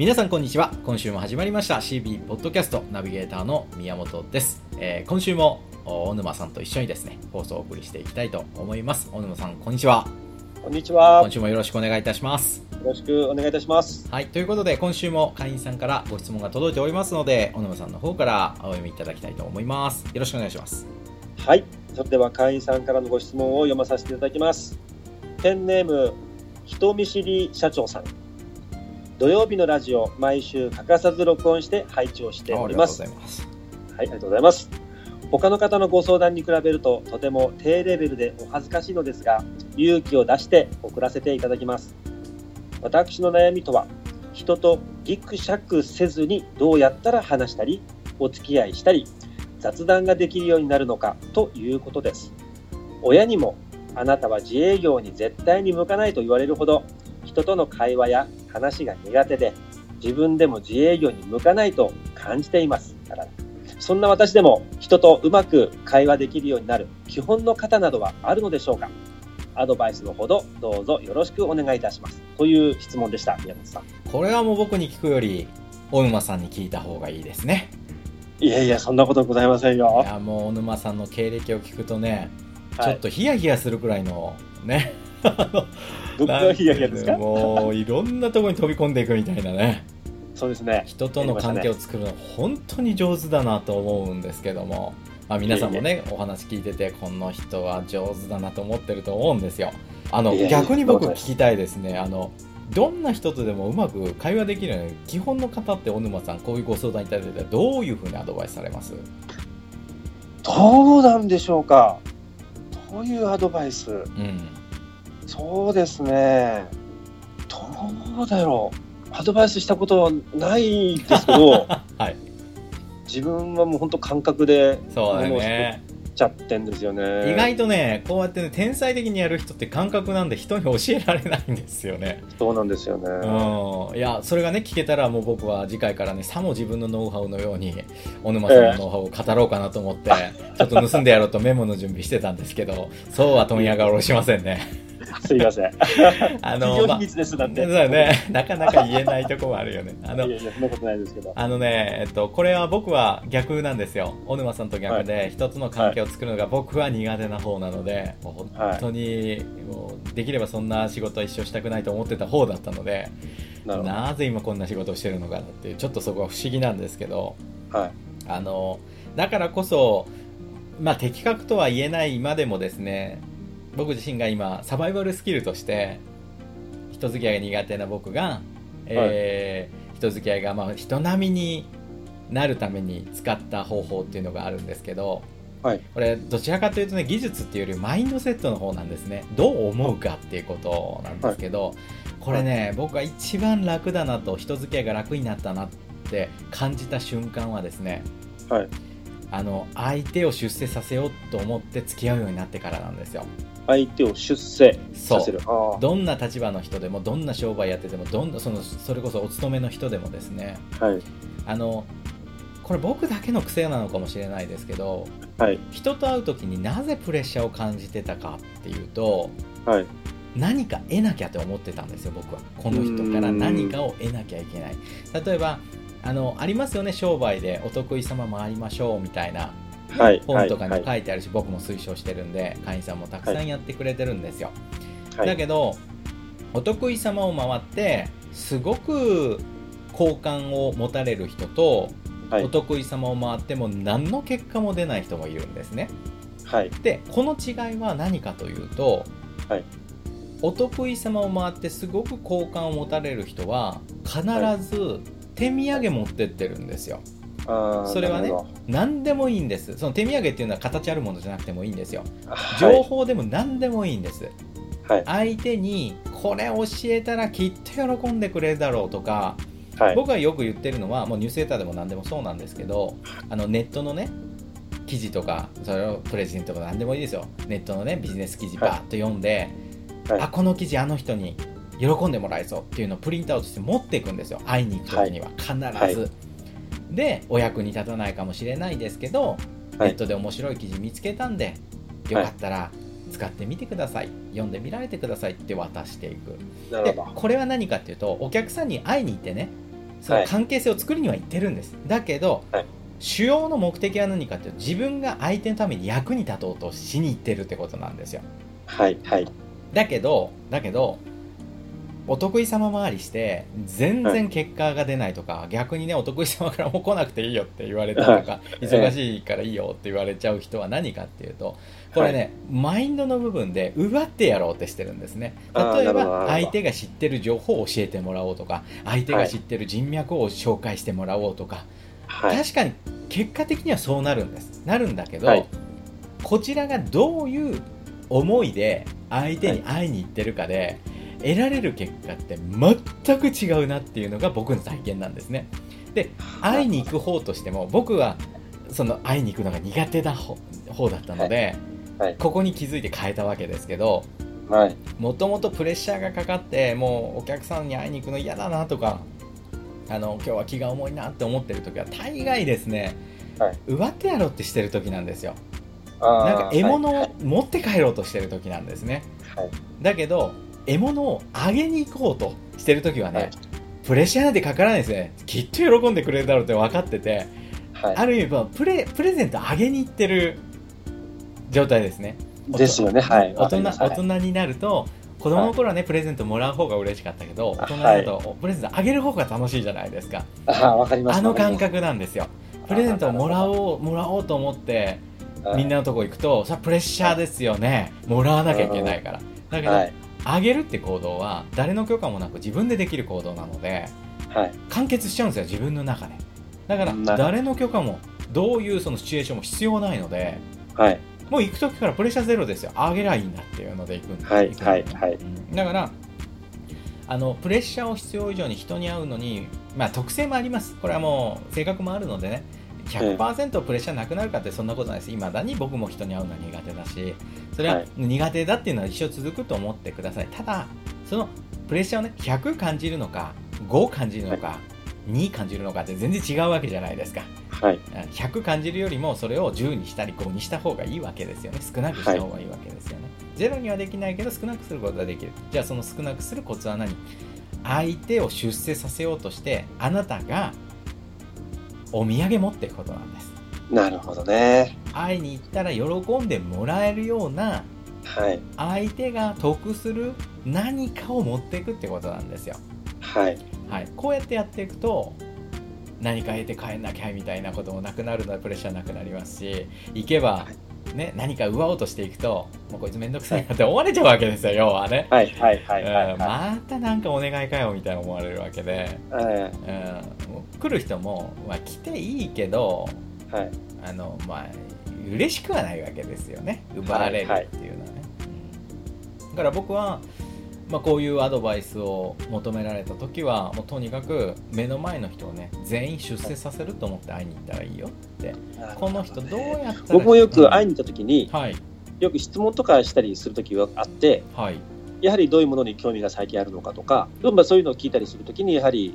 皆さんこんにちは今週も始まりました CB ポッドキャストナビゲーターの宮本です、えー今週もお小沼さんと一緒にですね放送をお送りしていきたいと思います小沼さんこんにちはこんにちは。今週もよろしくお願いいたしますよろしくお願いいたします。はいということで今週も会員さんからご質問が届いておりますので小沼さんの方からお読みいただきたいと思いますよろしくお願いしますはい。それでは会員さんからのご質問を読まさせていただきます。ペンネーム、人見知り社長さん。土曜日のラジオ、毎週欠かさず録音して配置をしております。ありがとうございますはい、ありがとうございます。他の方のご相談に比べるととても低レベルでお恥ずかしいのですが、勇気を出して送らせていただきます。私の悩みとは、人とギクシャクせずにどうやったら話したり、お付き合いしたり、雑談ができるようになるのかということです。親にも、あなたは自営業に絶対に向かないと言われるほど、人との会話や話が苦手で、自分でも自営業に向かないと感じています。だからそんな私でも人とうまく会話できるようになる基本の方などはあるのでしょうか？アドバイスのほどどうぞよろしくお願いいたします。という質問でした、宮本さん。これはもう僕に聞くより小沼さんに聞いた方がいいですねいやいや、そんなことございませんいよ。やもう小沼さんの経歴を聞くとね、はいちょっとヒヤヒヤするくらいのね僕がヒヤヒヤですか？もういろんなところに飛び込んでいくみたいなね。そうですね。人との関係を作るの本当に上手だなと思うんですけども、まあ、皆さんもねお話聞いててこの人は上手だなと思ってると思うんですよ。あの逆に僕聞きたいですね。あのどんな人とでもうまく会話できるように基本の方って小沼さんこういうご相談いただいてどういうふうにアドバイスされます？どうなんでしょうか。どういうアドバイス？うんそうですね。どうだろうアドバイスしたことはないですけど、はい自分はもう本当感覚でそうだねちゃってんですよね。意外とねこうやってね天才的にやる人って感覚なんで人に教えられないんですよねそうなんですよね。うんいやそれがね聞けたらもう僕は次回からねさも自分のノウハウのように小沼さんのノウハウを語ろうかなと思って、ちょっと盗んでやろうとメモの準備してたんですけどそうは問屋が下ろしませんね すいません。あ企業まあね なかなか言えないとこもあるよねあのいやいや、そんなことないですけど。あのね、えっと、これは僕は逆なんですよ。小沼さんと逆で、一つの関係を作るのが僕は苦手な方なので、もう本当に、もうできればそんな仕事は一生したくないと思ってた方だったので、な。なぜ今こんな仕事をしてるのかなっていう、ちょっとそこは不思議なんですけど、はい。あの、だからこそ、まあ的確とは言えない今でもですね、僕自身が今、サバイバルスキルとして、人付き合いが苦手な僕が、えー人付き合いがまあ人並みになるために使った方法っていうのがあるんですけど、はい。これどちらかというとね技術っていうよりマインドセットの方なんですね。どう思うかっていうことなんですけど、これね僕が一番楽だなと人付き合いが楽になったなって感じた瞬間はですねはい。あの相手を出世させようと思って付き合うようになってからなんですよ相手を出世そうさせる。あどんな立場の人でもどんな商売やっててもどんなそのそれこそお勤めの人でもですねあ。はい。あのこれ僕だけの癖なのかもしれないですけどはい。人と会う時になぜプレッシャーを感じてたかっていうとはい。何か得なきゃって思ってたんですよ僕はこの人から何かを得なきゃいけない例えばあのありますよね商売でお得意様回りましょうみたいなはい。本とかにはい。書いてあるし、僕も推奨してるんで会員さんもたくさんやってくれてるんですよ、はい。だけどお得意様を回ってすごく好感を持たれる人と、はいお得意様を回っても何の結果も出ない人もいるんですねはい。でこの違いは何かというと、はいお得意様を回ってすごく好感を持たれる人は必ず手土産持ってってるんですよ。それはね何でもいいんです。その手土産っていうのは形あるものじゃなくてもいいんですよ。ど情報でも何でもいいんです、はい。相手にこれ教えたらきっと喜んでくれるだろうとか、はい。僕がよく言ってるのはもうニュースレターでも何でもそうなんですけどあのネットのね記事とかそれをプレゼントとか何でもいいですよ。ネットのねビジネス記事バーッと読んで、はい。あこの記事あの人に喜んでもらえそうっていうのをプリントアウトして持っていくんですよ。会いに行く時には。必ず、はい。でお役に立たないかもしれないですけど、ネットで面白い記事見つけたんでよかったら使ってみてください。読んでみられてくださいって渡していく。でなるほど。これは何かっていうとお客さんに会いに行ってねその関係性を作るには言ってるんです、だけど、はい。主要の目的は何かっていうと自分が相手のために役に立とうとしに行ってるってことなんですよ。はい。はい。だけどだけどお得意様回りして全然結果が出ないとか、逆にねお得意様から もう来なくていいよって言われたりとか、い。忙しいからいいよって言われちゃう人は何かっていうとこれね、マインドの部分で奪ってやろうってしてるんですね。例えば相手が知ってる情報を教えてもらおうとか相手が知ってる人脈を紹介してもらおうとか、はい。確かに結果的にはそうなるんです。なるんだけど、はい。こちらがどういう思いで相手に会いに行ってるかで、得られる結果って全く違うなっていうのが僕の体験なんですね。で会いに行く方としても僕はその会いに行くのが苦手な方方だったので、はい。ここに気づいて変えたわけですけどはい。もともとプレッシャーがかかってもうお客さんに会いに行くの嫌だなとかあの今日は気が重いなって思ってる時は大概ですね、はい奪ってやろうってしてる時なんですよなんか獲物はい。を持って帰ろうとしてる時なんですね。はい。だけど獲物をあげに行こうとしてる時はね、はい。プレッシャーなんてかからないですね。きっと喜んでくれるだろうって分かっててはい。ある意味まあプレプレゼントあげに行ってる状態ですね。ですよね。はい。大人大人になると子供の頃はね、プレゼントもらう方が嬉しかったけど大人になると、プレゼントあげる方が楽しいじゃないですか。あーわかります。あの感覚なんですよ。プレゼントをもらおうもらおうと思ってみんなのとこ行くとさプレッシャーですよね。もらわなきゃいけないから。だけど、はい。あげるって行動は誰の許可もなく自分でできる行動なのではい。完結しちゃうんですよ自分の中で。だから誰の許可もどういうそのシチュエーションも必要ないのではい。もう行く時からプレッシャーゼロですよ。あげりゃいいんだっていうので行くんではい行くんではいはい。うん。だからあのプレッシャーを必要以上に人に会うのに、まあ、特性もあります。これはもう性格もあるのでね100%プレッシャーなくなるかってそんなことないです。いまだに僕も人に会うのは苦手だしそれははい。苦手だっていうのは一生続くと思ってください。ただそのプレッシャーをね100感じるのか5感じるのか、2感じるのかって全然違うわけじゃないですか。はい。100感じるよりもそれを10にしたり5にした方がいいわけですよね。少なくした方がいいわけですよね、ゼロにはできないけど少なくすることができる。じゃあその少なくするコツは何？相手を出世させようとしてあなたがお土産持っていくことなんですなるほどね。会いに行ったら喜んでもらえるようなはい。相手が得する何かを持っていくってことなんですよはい。はい、こうやってやっていくと何か得て帰んなきゃみたいなこともなくなるのでプレッシャーなくなりますし行けば、ね、何か奪おうとしていくともうこいつめんどくさいなって思われちゃうわけですよ要はね、はい。はい。はい。うんはい。またなんかお願いかよみたいな思われるわけで、はうん、来る人も、まあ、来ていいけどい。はい。あの、まあ、嬉しくはないわけですよね奪われるっていうのはね、うんだから僕は、まあ、こういうアドバイスを求められた時はもうとにかく目の前の人をね全員出世させると思って会いに行ったらいいよってこの人どうやったら僕もよく会いに、に行った時に、はいよく質問とかしたりする時があって、はい。やはりどういうものに興味が最近あるのかとか、まあそういうのを聞いたりするときに、やはり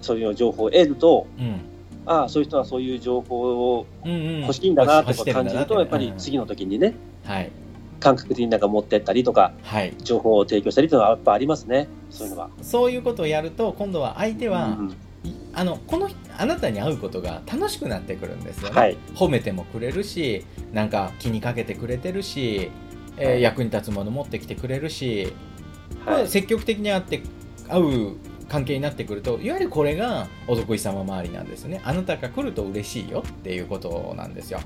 そういう情報を得ると、うん。ああ、そういう人はそういう情報を欲しいんだなとか感じると、やっぱり次の時にね、はい。感覚的になんか持ってったりとか、はい。情報を提供したりというのはやっぱありますね、そういうのは。そういうことをやると今度は相手は、うんいあのこの人あなたに会うことが楽しくなってくるんですよね、はい。褒めてもくれるしなんか気にかけてくれてるし、えーはい役に立つもの持ってきてくれるし、はい。積極的に会って会う関係になってくるといわゆるこれがお得意様周りなんですよねあなたが来ると嬉しいよっていうことなんですよ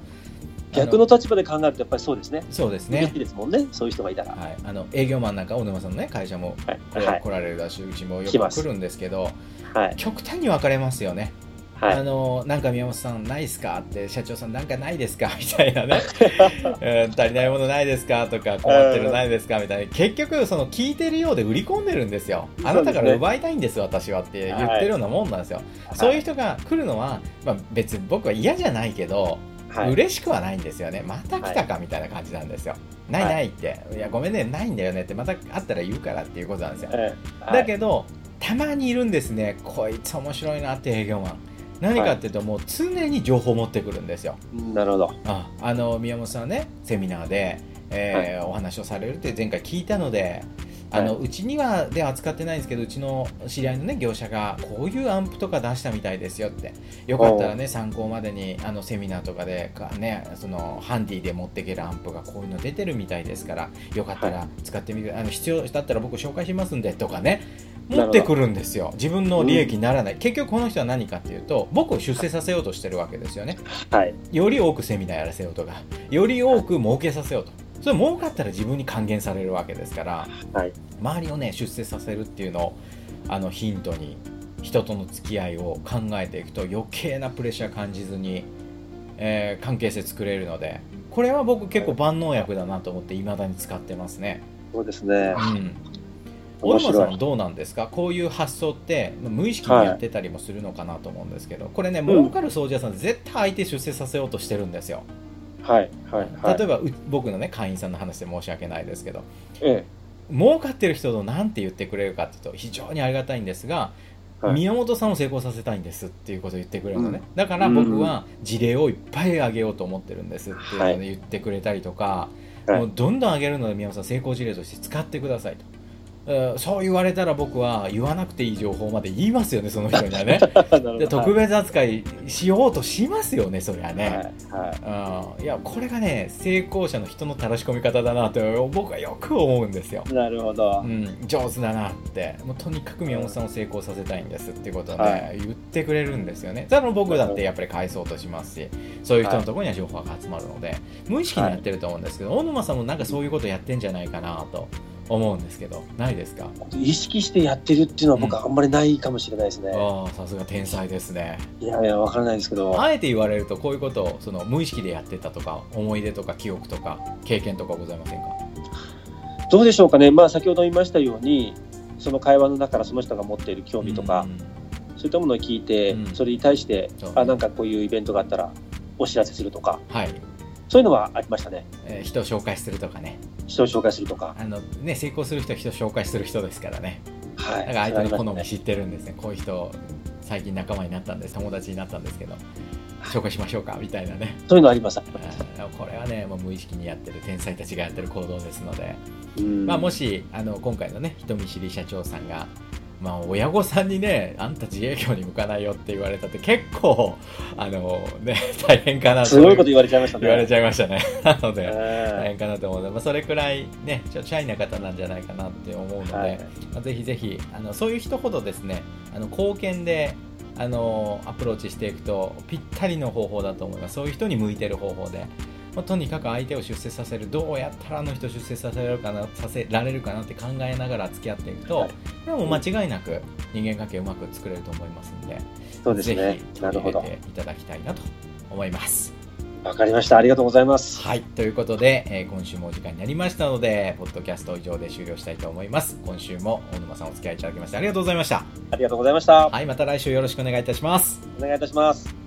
逆の立場で考えると、やっぱりそうですね。そうですね。嬉しいですもんね、そういう人がいたら。はい、あの営業マンなんか小沼さんの、ね、会社もはい。これはい。来られるだしうちもよく来るんですけどはい。極端に分かれますよね。あはい。のなんか宮本さんないっすかって社長さんなんかないですか？みたいなね、うん足りないものないですかとか困ってるのないですか？みたいな。結局その聞いてるようで売り込んでるんですよ。あなたから奪いたいんです私はって言ってるようなもんなんですよ、そういう人が来るのは、まあ、別に僕は嫌じゃないけど、はい。嬉しくはないんですよね。また来たかみたいな感じなんですよ、ないないって、い、やごめんねないんだよねってまた会ったら言うからっていうことなんですよ。だけどたまにいるんですね。こいつ面白いなって営業マン。何かっていうと、もう常に情報を持ってくるんですよ。なるほど。ああの宮本さんはねセミナーで、えーお話をされるって前回聞いたのであのうちにはでは扱ってないんですけどうちの知り合いの、ね、業者がこういうアンプとか出したみたいですよって。よかったらね参考までにあのセミナーとかでか、ね、そのハンディで持っていけるアンプがこういうの出てるみたいですからよかったら使ってみて、はい、あの必要だったら僕紹介しますんでとかね持ってくるんですよ。自分の利益にならない、うん、結局この人は何かっていうと僕を出世させようとしてるわけですよね、はい、より多くセミナーやらせようとかより多く儲けさせようとそれ儲かったら自分に還元されるわけですから、はい、周りをね出世させるっていうのをあのヒントに人との付き合いを考えていくと余計なプレッシャー感じずに、えー、関係性作れるのでこれは僕結構万能薬だなと思っていまだに使ってますね。そうですね、うん。小沼さんどうなんですか？こういう発想って無意識にやってたりもするのかなと思うんですけど、はい、これね儲かる掃除屋さん絶対相手出世させようとしてるんですよ。はいはいはい、例えば僕のね会員さんの話で申し訳ないですけど、ええ、儲かってる人と何て言ってくれるかっていうと非常にありがたいんですが、はい、宮本さんを成功させたいんですっていうことを言ってくれるのね、うん、だから僕は事例をいっぱいあげようと思ってるんですっていうので言ってくれたりとか、はい、もうどんどんあげるので宮本さん成功事例として使ってくださいと。そう言われたら僕は言わなくていい情報まで言いますよね、その人にはね。で特別扱いしようとしますよね、そりゃね、はい、い。やこれがね、成功者の人のたらし込み方だなと僕はよく思うんですよ。なるほど、うん、上手だなって、もうとにかく宮本さんを成功させたいんですっていうことをね、はい、言ってくれるんですよね。だから僕だってやっぱり返そうとしますし、そういう人のところには情報が集まるので、無意識にやってると思うんですけど、大沼さんもなんかそういうことやってんじゃないかなと。思うんですけどないですか？意識してやってるっていうのは僕はあんまりないかもしれないですね、うん、ああさすが天才ですね。いやいやわからないですけど。あえて言われるとこういうことをその無意識でやってたとか思い出とか記憶とか経験とかございませんか？どうでしょうかね。まあ先ほど言いましたようにその会話の中からその人が持っている興味とか、うん、そういったものを聞いて、うん、それに対して、あなんかこういうイベントがあったらお知らせするとか、はい、そういうのはありましたね、えー、人を紹介するとかね人を紹介するとか。あの、ね、成功する人は人を紹介する人ですからね、はい、だから相手の好み知ってるんですね、ね、こういう人最近仲間になったんです。友達になったんですけど紹介しましょうかみたいなね。そういうのあります。これはねもう無意識にやってる天才たちがやってる行動ですので、まあ、もしあの今回のね人見知り社長さんがまあ、親御さんにね、あんた自営業に向かないよって言われたって結構、あのね、大変かなすごいこと言われちゃいましたね。言われちゃいましたね。なので、大変かなと思うので、まあ、それくらいね、ちょっとシャイな方なんじゃないかなって思うので、はい、まあ、ぜひぜひ、あの、そういう人ほどですね、あの、貢献で、あの、アプローチしていくと、ぴったりの方法だと思います。そういう人に向いてる方法で。まあ、とにかく相手を出世させるどうやったらあの人出世させられるかなさせられるかなって考えながら付き合っていくと、はい、でも間違いなく人間関係うまく作れると思いますのでそうですねぜひ取り入れていただきたいなと思います。わかりました。ありがとうございます。はい。ということで、えー、今週もお時間になりましたので、ポッドキャスト以上で終了したいと思います。今週も大沼さんお付き合いいただきましてありがとうございました。ありがとうございました。はい。また来週よろしくお願いいたします。お願いいたします。